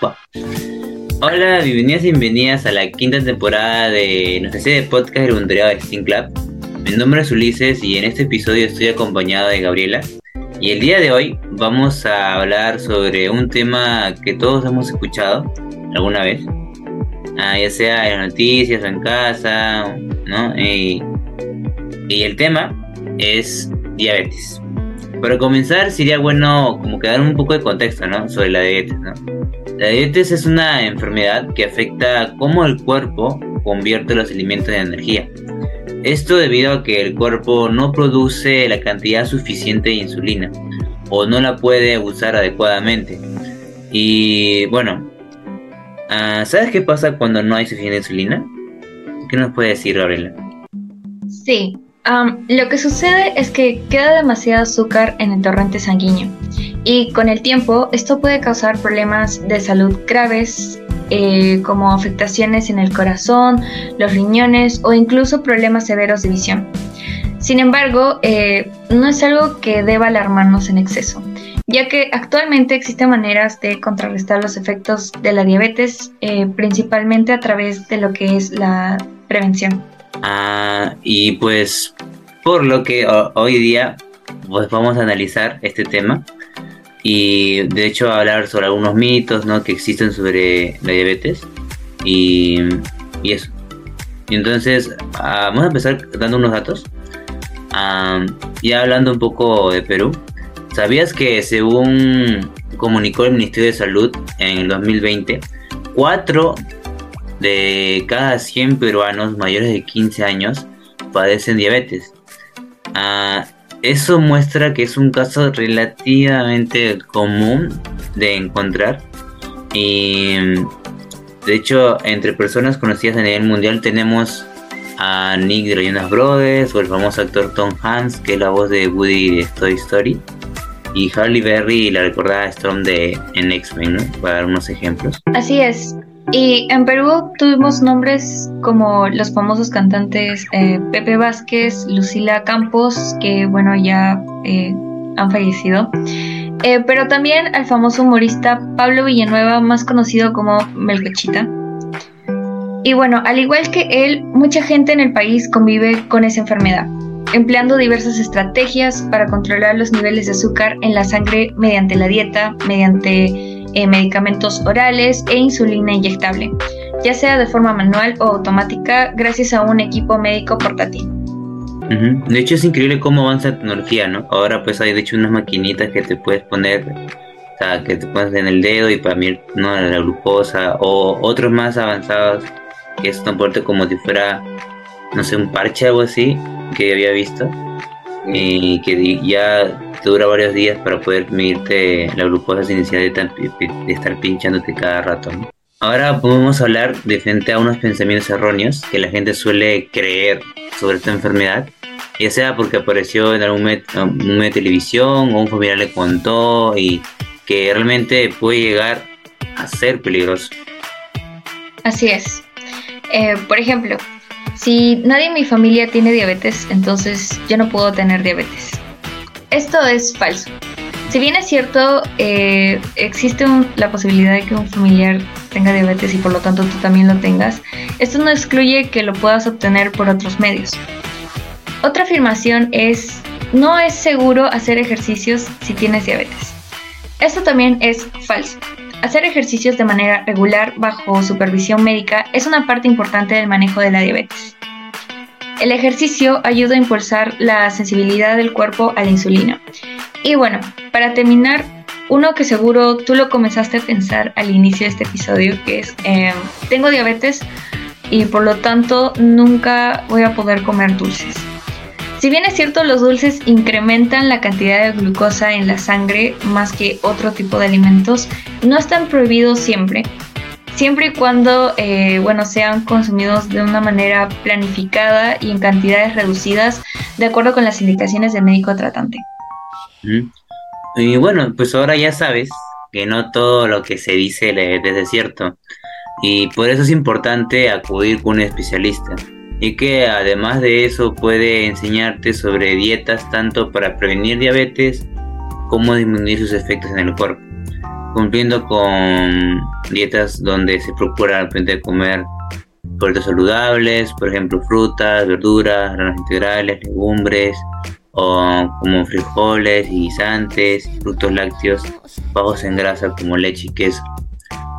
Hola, bienvenidas y bienvenidas a la quinta temporada de nuestra serie de podcast del voluntariado de Steam Club. Mi nombre es Ulises y en este episodio estoy acompañado de Gabriela. Y el día de hoy vamos a hablar sobre un tema que todos hemos escuchado alguna vez, ah, ya sea en noticias o en casa, ¿no? Y el tema es diabetes. Para comenzar sería bueno como que dar un poco de contexto, ¿no? Sobre la diabetes, ¿no? La diabetes es una enfermedad que afecta cómo el cuerpo convierte los alimentos en energía. Esto debido a que el cuerpo no produce la cantidad suficiente de insulina o no la puede usar adecuadamente. Y bueno, ah, ¿sabes qué pasa cuando no hay suficiente insulina? ¿Qué nos puede decir Gabriela? Sí, lo que sucede es que queda demasiado azúcar en el torrente sanguíneo y con el tiempo esto puede causar problemas de salud graves eh, como afectaciones en el corazón, los riñones o incluso problemas severos de visión. Sin embargo, eh, no es algo que deba alarmarnos en exceso, ya que actualmente existen maneras de contrarrestar los efectos de la diabetes, eh, principalmente a través de lo que es la prevención. Ah, y pues por lo que hoy día pues vamos a analizar este tema y de hecho hablar sobre algunos mitos ¿no? que existen sobre la diabetes y, y eso. Y entonces ah, vamos a empezar dando unos datos. Ah, ya hablando un poco de Perú, ¿sabías que según comunicó el Ministerio de Salud en el 2020, 4 de cada 100 peruanos mayores de 15 años padecen diabetes. Ah, eso muestra que es un caso relativamente común de encontrar. Y de hecho, entre personas conocidas a nivel mundial tenemos a Nick de Jonas Brothers o el famoso actor Tom Hanks, que es la voz de Woody de Toy Story, y Harley Berry la recordada Storm de en X-Men, para dar unos ejemplos. Así es. Y en Perú tuvimos nombres como los famosos cantantes eh, Pepe Vázquez, Lucila Campos, que bueno, ya eh, han fallecido. Eh, pero también al famoso humorista Pablo Villanueva, más conocido como Melcochita. Y bueno, al igual que él, mucha gente en el país convive con esa enfermedad, empleando diversas estrategias para controlar los niveles de azúcar en la sangre mediante la dieta, mediante eh, medicamentos orales e insulina inyectable, ya sea de forma manual o automática gracias a un equipo médico portátil. De hecho es increíble cómo avanza la tecnología, ¿no? Ahora pues hay de hecho unas maquinitas que te puedes poner, o sea, que te pones en el dedo y para mí ¿no? la glucosa, o otros más avanzados que es tan fuerte como si fuera, no sé, un parche o algo así que había visto y que ya te dura varios días para poder medirte la glucosa sin necesidad de, estar pinchándote cada rato. Ahora podemos hablar de frente a unos pensamientos erróneos que la gente suele creer sobre esta enfermedad, ya sea porque apareció en algún medio, de televisión o un familiar le contó y que realmente puede llegar a ser peligroso. Así es. Eh, por ejemplo, si nadie en mi familia tiene diabetes, entonces yo no puedo tener diabetes. Esto es falso. Si bien es cierto, eh, existe la posibilidad de que un familiar tenga diabetes y por lo tanto tú también lo tengas, esto no excluye que lo puedas obtener por otros medios. Otra afirmación es, no es seguro hacer ejercicios si tienes diabetes. Esto también es falso. Hacer ejercicios de manera regular bajo supervisión médica es una parte importante del manejo de la diabetes. El ejercicio ayuda a impulsar la sensibilidad del cuerpo a la insulina. Y bueno, para terminar, uno que seguro tú lo comenzaste a pensar al inicio de este episodio, que es, em, tengo diabetes y por lo tanto nunca voy a poder comer dulces. Si bien es cierto, los dulces incrementan la cantidad de glucosa en la sangre más que otro tipo de alimentos, no están prohibidos siempre, siempre y cuando eh, bueno, sean consumidos de una manera planificada y en cantidades reducidas de acuerdo con las indicaciones del médico tratante. Y bueno, pues ahora ya sabes que no todo lo que se dice es cierto y por eso es importante acudir con un especialista y que además de eso puede enseñarte sobre dietas tanto para prevenir diabetes como disminuir sus efectos en el cuerpo. Cumpliendo con dietas donde se procura de comer productos saludables, por ejemplo frutas, verduras, granos integrales, legumbres, o como frijoles y guisantes, frutos lácteos bajos en grasa como leche y queso.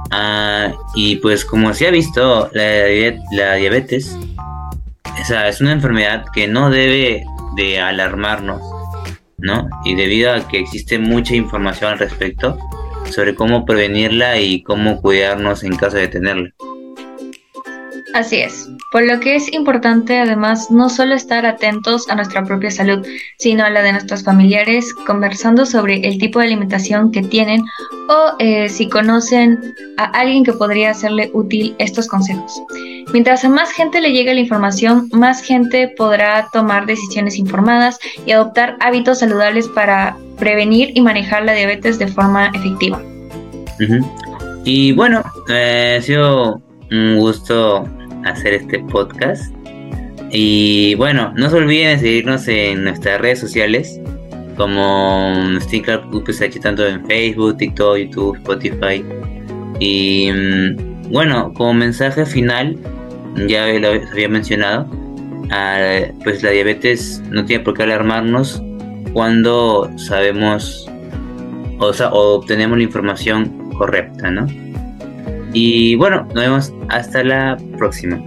Ah, y pues como se ha visto, la, diabetes es una enfermedad que no debe de alarmarnos, ¿no? Y debido a que existe mucha información al respecto sobre cómo prevenirla y cómo cuidarnos en caso de tenerla. Así es, por lo que es importante además no solo estar atentos a nuestra propia salud, sino a la de nuestros familiares, conversando sobre el tipo de alimentación que tienen o eh, si conocen a alguien que podría hacerle útil estos consejos. Mientras a más gente le llegue la información, más gente podrá tomar decisiones informadas y adoptar hábitos saludables para prevenir y manejar la diabetes de forma efectiva. Y bueno, eh, ha sido un gusto hacer este podcast. Y bueno, no se olviden de seguirnos en nuestras redes sociales como Stinker UPSH tanto en Facebook, TikTok, YouTube, Spotify. Y mm, bueno, como mensaje final, ya lo había mencionado, pues la diabetes no tiene por qué alarmarnos cuando sabemos o, sea, o obtenemos la información correcta, ¿no? Y bueno, nos vemos hasta la próxima.